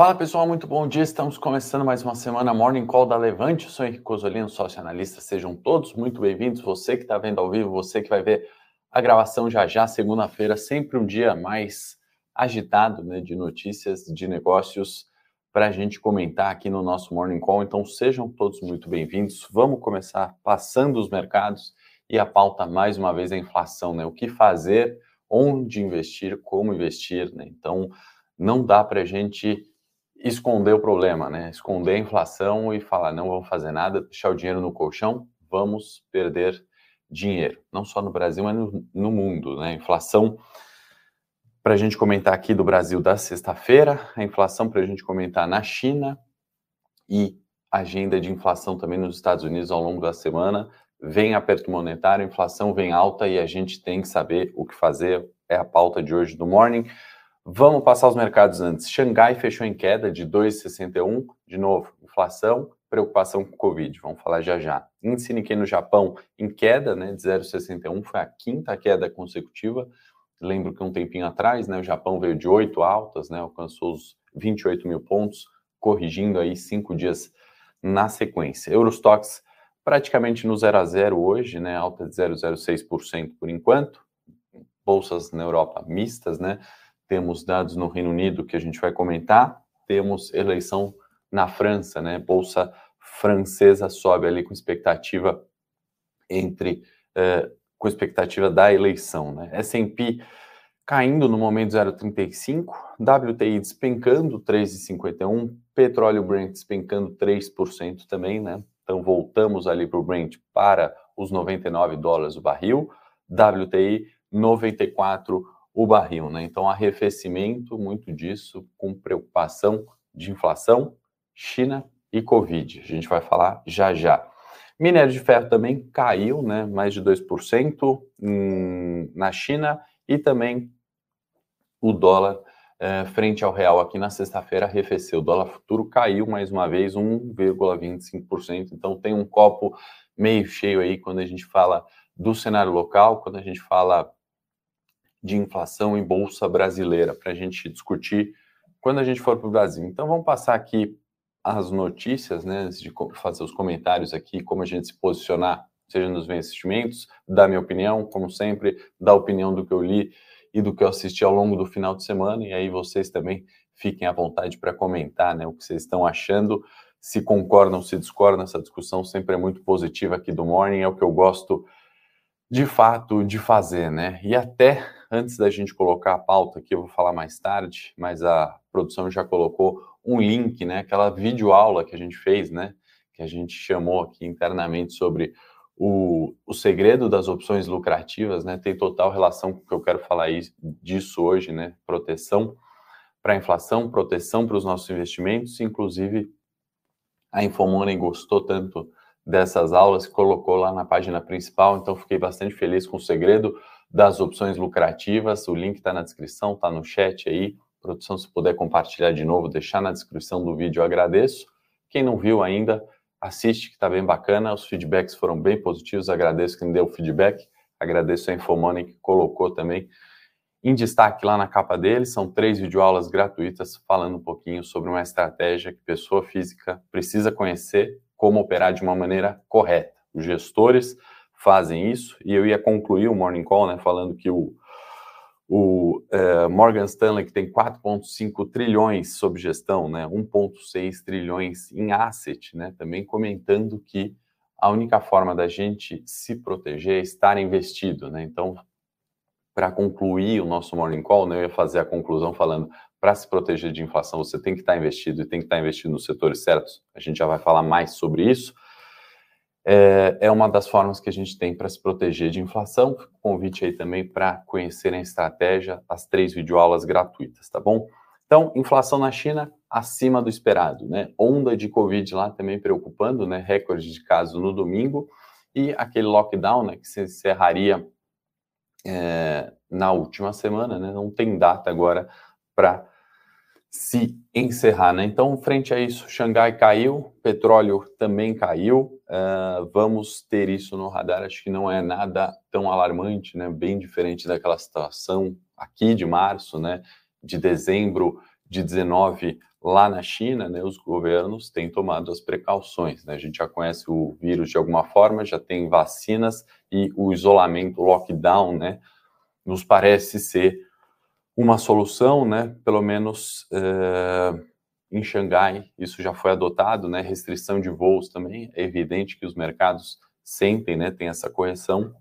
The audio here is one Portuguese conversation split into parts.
Fala pessoal, muito bom dia. Estamos começando mais uma semana Morning Call da Levante. Eu sou Henrique Cosolino, sócio analista. Sejam todos muito bem-vindos. Você que está vendo ao vivo, você que vai ver a gravação já já, segunda-feira, sempre um dia mais agitado né, de notícias, de negócios para a gente comentar aqui no nosso Morning Call. Então sejam todos muito bem-vindos. Vamos começar passando os mercados e a pauta mais uma vez é a inflação, né? O que fazer, onde investir, como investir, né? Então não dá para a gente esconder o problema, né? Esconder a inflação e falar não vamos fazer nada, deixar o dinheiro no colchão, vamos perder dinheiro, não só no Brasil, mas no, no mundo, né? Inflação para a gente comentar aqui do Brasil da sexta-feira, a inflação para a gente comentar na China e agenda de inflação também nos Estados Unidos ao longo da semana. Vem aperto monetário, inflação vem alta e a gente tem que saber o que fazer. É a pauta de hoje do Morning. Vamos passar os mercados antes. Xangai fechou em queda de 2,61. De novo, inflação, preocupação com Covid. Vamos falar já já. Índice Nikkei no Japão em queda, né, de 0,61. Foi a quinta queda consecutiva. Lembro que um tempinho atrás, né, o Japão veio de 8 altas, né, alcançou os 28 mil pontos, corrigindo aí cinco dias na sequência. Eurostox praticamente no 0 a 0 hoje, né, alta de 0,06% por enquanto. Bolsas na Europa mistas, né? Temos dados no Reino Unido que a gente vai comentar, temos eleição na França, né? Bolsa francesa sobe ali com expectativa entre uh, com expectativa da eleição, né? S&P caindo no momento 0,35, WTI despencando 3,51, petróleo Brent despencando 3% também, né? Então voltamos ali para o Brent para os 99 dólares o barril, WTI 94 o barril, né? Então, arrefecimento, muito disso, com preocupação de inflação, China e Covid. A gente vai falar já já. Minério de ferro também caiu, né? Mais de 2% em, na China e também o dólar eh, frente ao real aqui na sexta-feira arrefeceu. O dólar futuro caiu mais uma vez 1,25%. Então tem um copo meio cheio aí quando a gente fala do cenário local, quando a gente fala de inflação em bolsa brasileira para a gente discutir quando a gente for para o Brasil. Então vamos passar aqui as notícias, né, antes de fazer os comentários aqui, como a gente se posicionar, seja nos investimentos, dar minha opinião, como sempre, dar opinião do que eu li e do que eu assisti ao longo do final de semana, e aí vocês também fiquem à vontade para comentar né, o que vocês estão achando, se concordam, se discordam, essa discussão sempre é muito positiva aqui do Morning, é o que eu gosto de fato de fazer, né? E até antes da gente colocar a pauta aqui, eu vou falar mais tarde, mas a produção já colocou um link, né? Aquela videoaula que a gente fez, né? Que a gente chamou aqui internamente sobre o, o segredo das opções lucrativas, né? Tem total relação com o que eu quero falar disso hoje, né? Proteção para a inflação, proteção para os nossos investimentos, inclusive a Infomoney gostou tanto dessas aulas, colocou lá na página principal, então fiquei bastante feliz com o segredo das opções lucrativas. O link está na descrição, está no chat aí. Produção, se puder compartilhar de novo, deixar na descrição do vídeo, eu agradeço. Quem não viu ainda, assiste, que está bem bacana. Os feedbacks foram bem positivos, agradeço quem deu o feedback. Agradeço a Infomoney que colocou também em destaque lá na capa dele. São três videoaulas gratuitas falando um pouquinho sobre uma estratégia que pessoa física precisa conhecer como operar de uma maneira correta. Os gestores fazem isso, e eu ia concluir o Morning Call né, falando que o, o uh, Morgan Stanley, que tem 4,5 trilhões sob gestão, né, 1,6 trilhões em asset, né, também comentando que a única forma da gente se proteger é estar investido. Né? Então, para concluir o nosso Morning Call, né, eu ia fazer a conclusão falando para se proteger de inflação, você tem que estar investido e tem que estar investido nos setores certos. A gente já vai falar mais sobre isso. É, é uma das formas que a gente tem para se proteger de inflação. Convite aí também para conhecerem a estratégia, as três videoaulas gratuitas, tá bom? Então, inflação na China acima do esperado, né? Onda de Covid lá também preocupando, né? Recorde de casos no domingo e aquele lockdown, né? Que se encerraria é, na última semana, né? Não tem data agora para se encerrar, né? Então, frente a isso, Xangai caiu, petróleo também caiu. Uh, vamos ter isso no radar. Acho que não é nada tão alarmante, né? Bem diferente daquela situação aqui de março, né? De dezembro de 19 lá na China, né, os governos têm tomado as precauções. Né? A gente já conhece o vírus de alguma forma, já tem vacinas e o isolamento, o lockdown, né, nos parece ser uma solução, né? Pelo menos eh, em Xangai isso já foi adotado, né? Restrição de voos também. É evidente que os mercados sentem, né? Tem essa correção,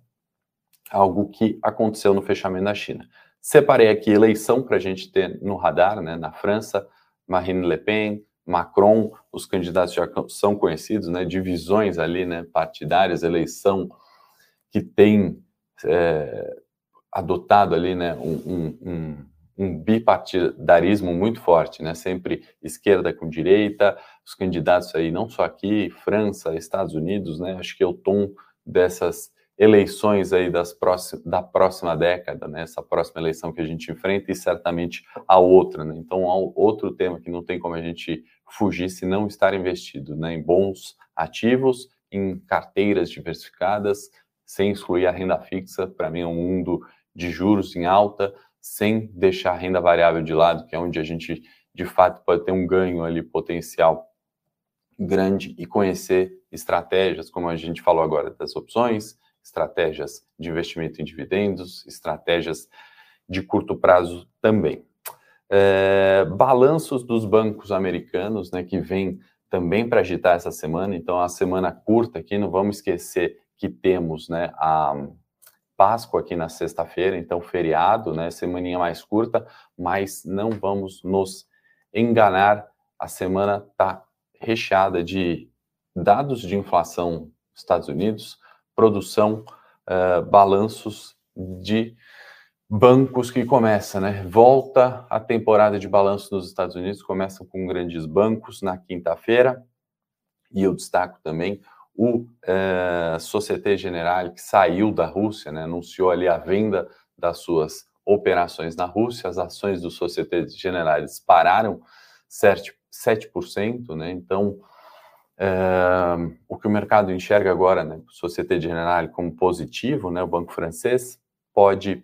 algo que aconteceu no fechamento da China. Separei aqui eleição para a gente ter no radar, né? Na França, Marine Le Pen, Macron, os candidatos já são conhecidos, né? Divisões ali, né? Partidárias, eleição que tem é, adotado ali, né? Um, um, um, um, bipartidarismo muito forte, né? Sempre esquerda com direita, os candidatos aí não só aqui, França, Estados Unidos, né? Acho que é o tom dessas eleições aí das próxim, da próxima década, né? Essa próxima eleição que a gente enfrenta e certamente a outra, né? Então, há outro tema que não tem como a gente fugir se não estar investido, né? Em bons ativos, em carteiras diversificadas, sem excluir a renda fixa. Para mim, é um mundo de juros em alta, sem deixar a renda variável de lado, que é onde a gente de fato pode ter um ganho ali potencial grande e conhecer estratégias, como a gente falou agora das opções, estratégias de investimento em dividendos, estratégias de curto prazo também. É, balanços dos bancos americanos, né, que vem também para agitar essa semana, então a semana curta aqui, não vamos esquecer que temos né, a Páscoa aqui na sexta-feira, então feriado, né? Semaninha mais curta, mas não vamos nos enganar. A semana está recheada de dados de inflação dos Estados Unidos, produção, uh, balanços de bancos que começa, né? Volta a temporada de balanço nos Estados Unidos, começa com grandes bancos na quinta-feira, e eu destaco também o é, Societe Generale, que saiu da Rússia, né, anunciou ali a venda das suas operações na Rússia, as ações do Societe Generale dispararam 7%, 7% né, então é, o que o mercado enxerga agora, né, o Societe Generale como positivo, né, o banco francês, pode,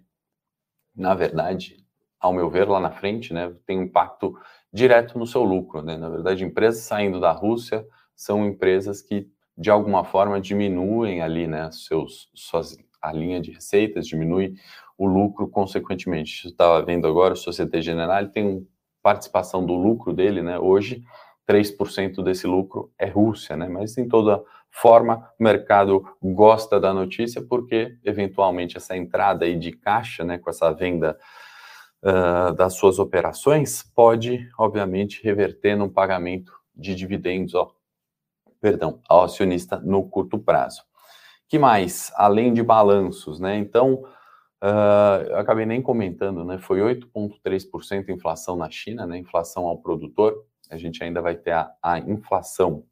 na verdade, ao meu ver, lá na frente, né, tem um impacto direto no seu lucro, né, na verdade, empresas saindo da Rússia são empresas que de alguma forma diminuem ali, né, seus, suas, a linha de receitas, diminui o lucro consequentemente. Estava vendo agora, o Societe Generale tem participação do lucro dele, né, hoje 3% desse lucro é Rússia, né, mas em toda forma o mercado gosta da notícia porque eventualmente essa entrada aí de caixa, né, com essa venda uh, das suas operações pode, obviamente, reverter num pagamento de dividendos ó, perdão, ao acionista no curto prazo. Que mais? Além de balanços, né? Então, uh, eu acabei nem comentando, né? Foi 8,3% inflação na China, né? Inflação ao produtor. A gente ainda vai ter a, a inflação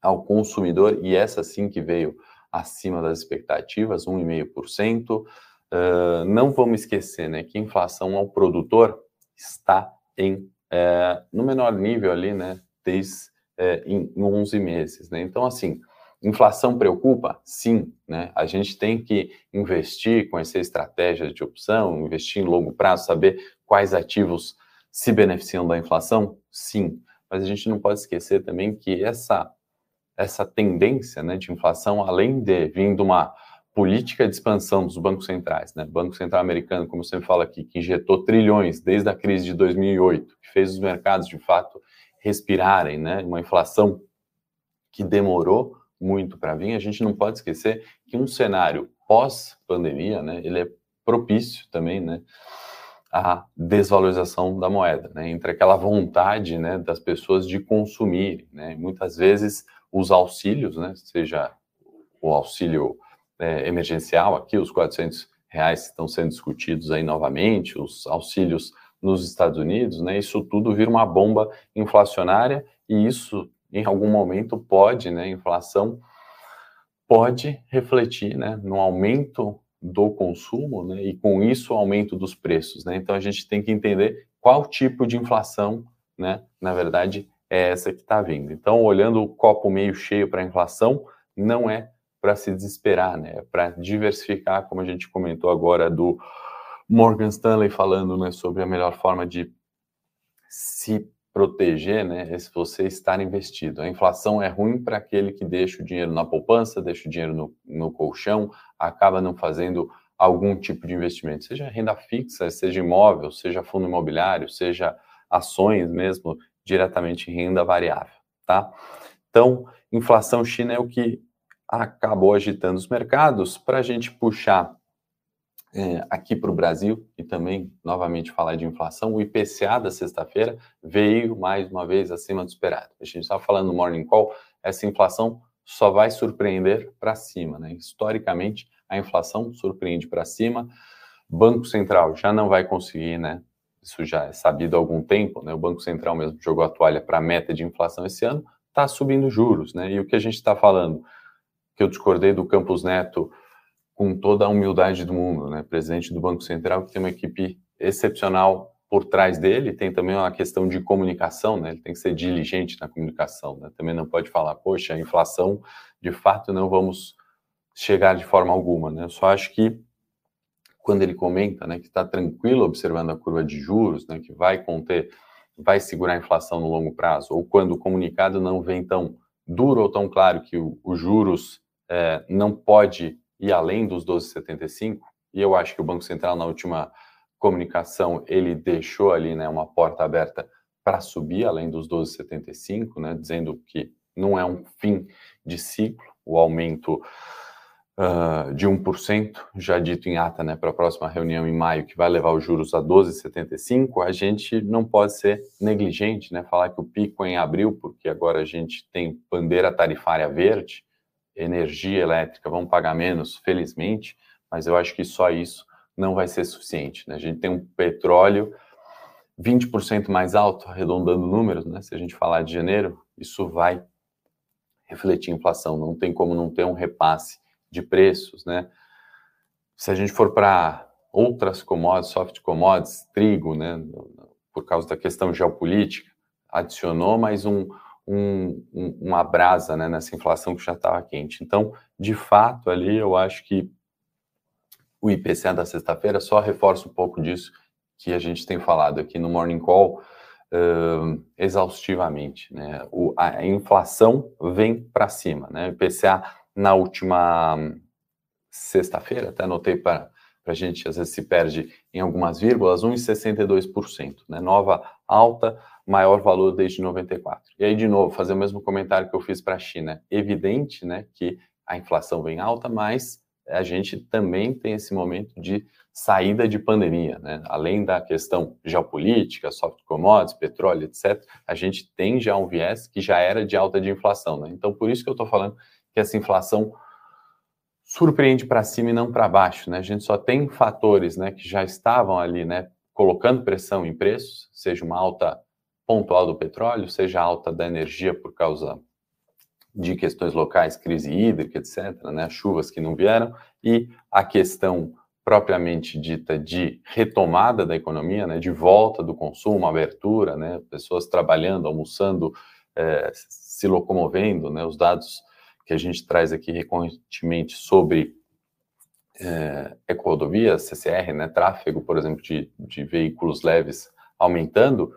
ao consumidor, e essa sim que veio acima das expectativas, 1,5%. Uh, ah, não vamos esquecer né, que a inflação ao produtor está em, é, no menor nível ali, né, desde é, em, em 11 meses. Né? Então, assim, inflação preocupa? Sim. Né? A gente tem que investir, conhecer estratégias de opção, investir em longo prazo, saber quais ativos se beneficiam da inflação? Sim. Mas a gente não pode esquecer também que essa, essa tendência né, de inflação, além de vir de uma política de expansão dos bancos centrais, né? Banco Central Americano, como sempre falo aqui, que injetou trilhões desde a crise de 2008, que fez os mercados de fato respirarem, né? Uma inflação que demorou muito para vir. A gente não pode esquecer que um cenário pós-pandemia, né? Ele é propício também, né? A desvalorização da moeda, né? Entre aquela vontade, né? Das pessoas de consumir, né? Muitas vezes os auxílios, né? Seja o auxílio é, emergencial aqui, os 400 reais estão sendo discutidos aí novamente, os auxílios nos Estados Unidos, né, isso tudo vira uma bomba inflacionária e isso, em algum momento, pode, né, inflação pode refletir, né, no aumento do consumo, né, e com isso o aumento dos preços, né. Então a gente tem que entender qual tipo de inflação, né, na verdade é essa que está vindo. Então, olhando o copo meio cheio para a inflação, não é para se desesperar, né, é para diversificar, como a gente comentou agora do Morgan Stanley falando né, sobre a melhor forma de se proteger, né, se você estar investido. A inflação é ruim para aquele que deixa o dinheiro na poupança, deixa o dinheiro no, no colchão, acaba não fazendo algum tipo de investimento, seja renda fixa, seja imóvel, seja fundo imobiliário, seja ações mesmo, diretamente em renda variável, tá? Então, inflação China é o que acabou agitando os mercados. Para a gente puxar é, aqui para o Brasil e também, novamente, falar de inflação, o IPCA da sexta-feira veio mais uma vez acima do esperado. A gente estava falando no Morning Call, essa inflação só vai surpreender para cima. Né? Historicamente, a inflação surpreende para cima. Banco Central já não vai conseguir, né? Isso já é sabido há algum tempo, né? O Banco Central mesmo jogou a toalha para a meta de inflação esse ano, está subindo juros, né? E o que a gente está falando, que eu discordei do Campos Neto com toda a humildade do mundo, né? Presidente do Banco Central, que tem uma equipe excepcional por trás dele, tem também uma questão de comunicação, né? Ele tem que ser diligente na comunicação, né? Também não pode falar, poxa, a inflação, de fato, não vamos chegar de forma alguma, né? Eu só acho que quando ele comenta, né, que está tranquilo observando a curva de juros, né, que vai conter, vai segurar a inflação no longo prazo, ou quando o comunicado não vem tão duro ou tão claro que os juros é, não pode ir além dos 12,75, e eu acho que o Banco Central na última comunicação ele deixou ali, né, uma porta aberta para subir além dos 12,75, né, dizendo que não é um fim de ciclo, o aumento uh, de 1%, já dito em ata né, para a próxima reunião em maio, que vai levar os juros a 12,75%, a gente não pode ser negligente, né, falar que o pico é em abril, porque agora a gente tem bandeira tarifária verde, energia elétrica, vão pagar menos, felizmente, mas eu acho que só isso não vai ser suficiente. Né? A gente tem um petróleo 20% mais alto, arredondando números, né? se a gente falar de janeiro, isso vai refletir inflação, não tem como não ter um repasse de preços, né? Se a gente for para outras commodities, soft commodities, trigo, né, por causa da questão geopolítica, adicionou mais um, um, um, uma brasa né, nessa inflação que já estava quente. Então, de fato, ali eu acho que o IPCA da sexta-feira só reforça um pouco disso que a gente tem falado aqui no Morning Call uh, exaustivamente. Né? O, a inflação vem para cima. Né? O IPCA na última sexta-feira, até anotei para a gente, às vezes se perde em algumas vírgulas, 1,62%, né? Nova alta, maior valor desde 94. E aí, de novo, fazer o mesmo comentário que eu fiz para a China. Evidente, né, que a inflação vem alta, mas a gente também tem esse momento de saída de pandemia, né? Além da questão geopolítica, soft commodities, petróleo, etc., a gente tem já um viés que já era de alta de inflação, né? Então, por isso que eu estou falando que essa inflação surpreende para cima e não para baixo, né? A gente só tem fatores, né, que já estavam ali, né, colocando pressão em preços, seja uma alta pontual do petróleo, seja alta da energia por causa de questões locais, crise hídrica, etc., né, chuvas que não vieram, e a questão propriamente dita de retomada da economia, né, de volta do consumo, abertura, né, pessoas trabalhando, almoçando, é, se locomovendo, né, os dados que a gente traz aqui recorrentemente sobre é, ecorodovia, CCR, né, tráfego, por exemplo, de, de veículos leves aumentando,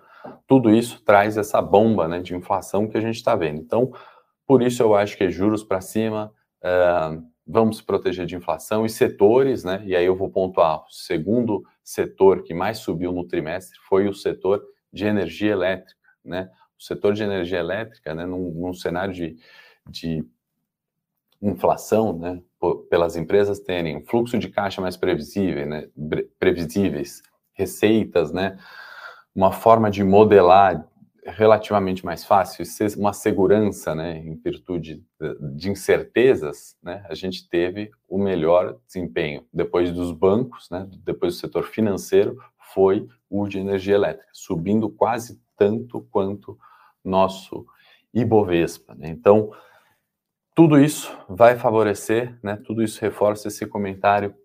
tudo isso traz essa bomba né, de inflação que a gente está vendo. Então, por isso eu acho que é juros para cima, é, vamos se proteger de inflação e setores, né? E aí eu vou pontuar o segundo setor que mais subiu no trimestre foi o setor de energia elétrica, né? O setor de energia elétrica, né, num, num cenário de, de inflação, né, pelas empresas terem fluxo de caixa mais previsível, né, previsíveis, receitas, né, uma forma de modelar relativamente mais fácil, uma segurança, né, em virtude de incertezas, né, a gente teve o melhor desempenho depois dos bancos, né, depois do setor financeiro, foi o de energia elétrica, subindo quase tanto quanto nosso Ibovespa. Né? Então, tudo isso vai favorecer, né? Tudo isso reforça esse comentário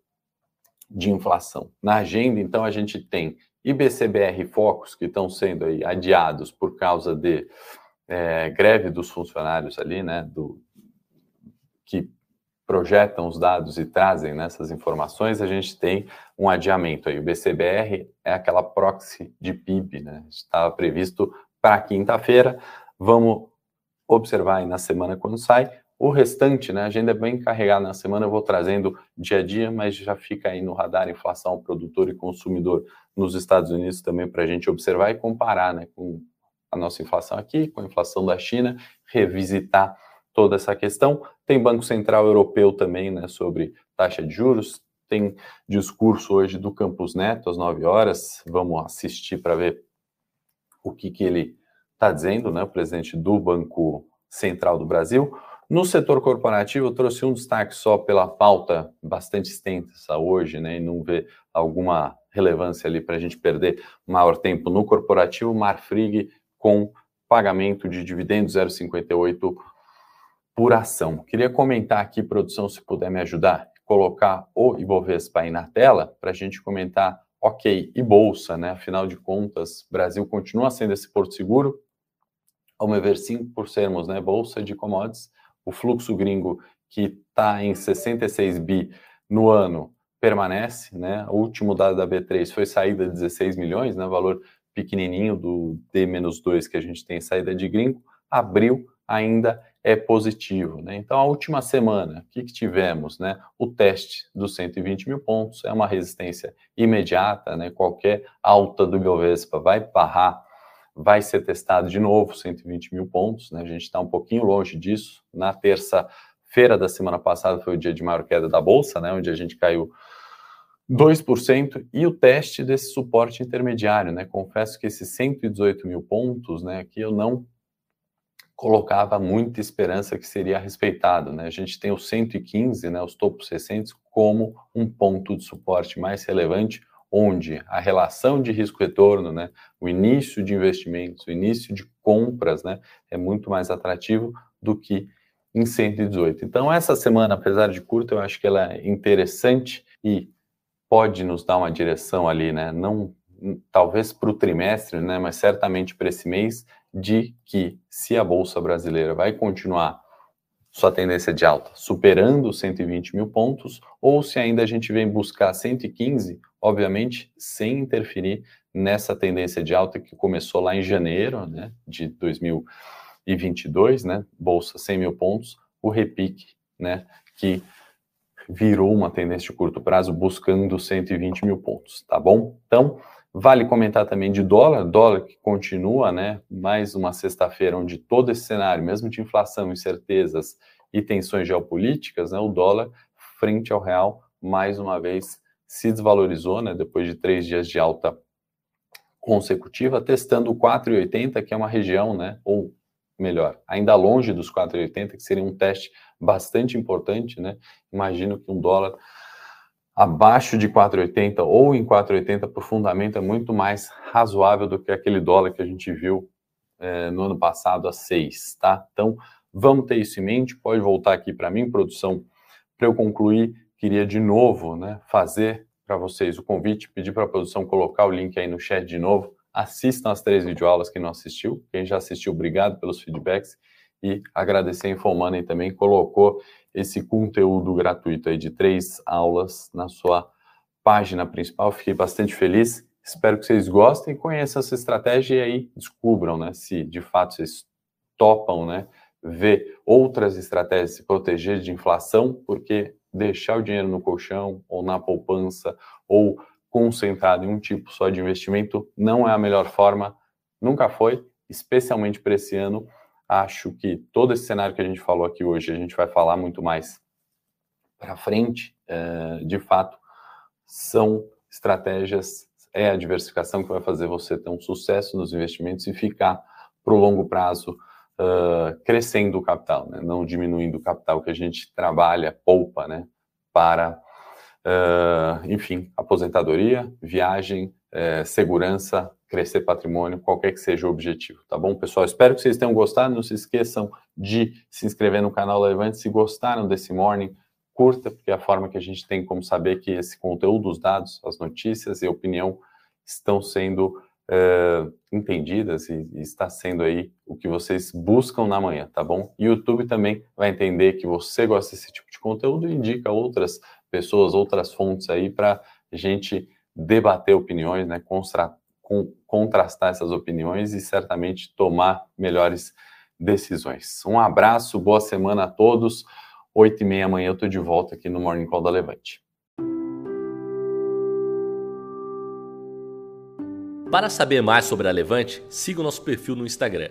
de inflação. Na agenda, então, a gente tem IBCBR focos que estão sendo aí adiados por causa de é, greve dos funcionários ali, né? Do, que projetam os dados e trazem nessas informações, a gente tem um adiamento aí. O BCBR é aquela proxy de PIB, né? Estava previsto para quinta-feira. Vamos observar aí na semana quando sai. O restante, né, a agenda é bem carregada na semana, eu vou trazendo dia a dia, mas já fica aí no radar inflação, produtor e consumidor nos Estados Unidos também para a gente observar e comparar né, com a nossa inflação aqui, com a inflação da China, revisitar toda essa questão. Tem Banco Central Europeu também né, sobre taxa de juros, tem discurso hoje do Campus Neto às 9 horas, vamos assistir para ver o que, que ele está dizendo, né, o presidente do Banco Central do Brasil. No setor corporativo, eu trouxe um destaque só pela pauta bastante extensa hoje, né, e não ver alguma relevância ali para a gente perder maior tempo no corporativo. Marfrig com pagamento de dividendos 0,58 por ação. Queria comentar aqui, produção, se puder me ajudar, colocar o Ibovespa aí na tela para a gente comentar, ok, e bolsa, né? Afinal de contas, Brasil continua sendo esse porto seguro, ao meu ver, sim, por sermos né, bolsa de commodities, o fluxo gringo que está em 66 bi no ano permanece, né? O último dado da B3 foi saída de 16 milhões, né? Valor pequenininho do D-2 que a gente tem saída de gringo. Abril ainda é positivo, né? Então, a última semana, o que, que tivemos, né? O teste dos 120 mil pontos é uma resistência imediata, né? Qualquer alta do Ibovespa vai barrar vai ser testado de novo 120 mil pontos, né? A gente está um pouquinho longe disso. Na terça-feira da semana passada foi o dia de maior queda da bolsa, né? Onde a gente caiu 2% e o teste desse suporte intermediário, né? Confesso que esses 118 mil pontos, né? Aqui eu não colocava muita esperança que seria respeitado, né? A gente tem o 115, né? Os topos recentes como um ponto de suporte mais relevante onde a relação de risco-retorno, né, o início de investimentos, o início de compras, né, é muito mais atrativo do que em 118. Então, essa semana, apesar de curta, eu acho que ela é interessante e pode nos dar uma direção ali, né, não talvez para o trimestre, né, mas certamente para esse mês, de que se a Bolsa Brasileira vai continuar sua tendência de alta superando os 120 mil pontos, ou se ainda a gente vem buscar 115 obviamente sem interferir nessa tendência de alta que começou lá em janeiro né, de 2022, né, bolsa 100 mil pontos, o repique, né, que virou uma tendência de curto prazo buscando 120 mil pontos, tá bom? Então, vale comentar também de dólar, dólar que continua, né, mais uma sexta-feira onde todo esse cenário, mesmo de inflação, incertezas e tensões geopolíticas, né, o dólar frente ao real, mais uma vez se desvalorizou, né, depois de três dias de alta consecutiva, testando o 4,80, que é uma região, né, ou melhor, ainda longe dos 4,80, que seria um teste bastante importante, né? Imagino que um dólar abaixo de 4,80 ou em 4,80 por fundamento é muito mais razoável do que aquele dólar que a gente viu é, no ano passado a 6, tá? Então, vamos ter isso em mente. Pode voltar aqui para mim, produção, para eu concluir queria de novo né, fazer para vocês o convite, pedir para a produção colocar o link aí no chat de novo. Assistam as três videoaulas que não assistiu. Quem já assistiu, obrigado pelos feedbacks. E agradecer a Infomoney também colocou esse conteúdo gratuito aí de três aulas na sua página principal. Fiquei bastante feliz. Espero que vocês gostem, conheçam essa estratégia e aí descubram, né, se de fato vocês topam, né, ver outras estratégias de se proteger de inflação, porque deixar o dinheiro no colchão ou na poupança ou concentrado em um tipo só de investimento não é a melhor forma, nunca foi, especialmente para esse ano. Acho que todo esse cenário que a gente falou aqui hoje, a gente vai falar muito mais para frente, é, de fato, são estratégias, é a diversificação que vai fazer você ter um sucesso nos investimentos e ficar para o longo prazo uh, crescendo o capital, né? não diminuindo o capital que a gente trabalha, poupa, né? para, uh, enfim, aposentadoria, viagem, uh, segurança, crescer patrimônio, qualquer que seja o objetivo, tá bom, pessoal? Espero que vocês tenham gostado. Não se esqueçam de se inscrever no canal Levante. Se gostaram desse morning, curta, porque é a forma que a gente tem como saber que esse conteúdo, os dados, as notícias e a opinião estão sendo uh, entendidas e, e, está sendo aí o que vocês buscam na manhã, tá bom? YouTube também vai entender que você gosta desse tipo de conteúdo e indica outras pessoas, outras fontes aí para gente debater opiniões, né? contrastar essas opiniões e certamente tomar melhores decisões. Um abraço, boa semana a todos. Oito e meia amanhã eu estou de volta aqui no Morning Call da Levante. Para saber mais sobre a Levante, siga o nosso perfil no Instagram,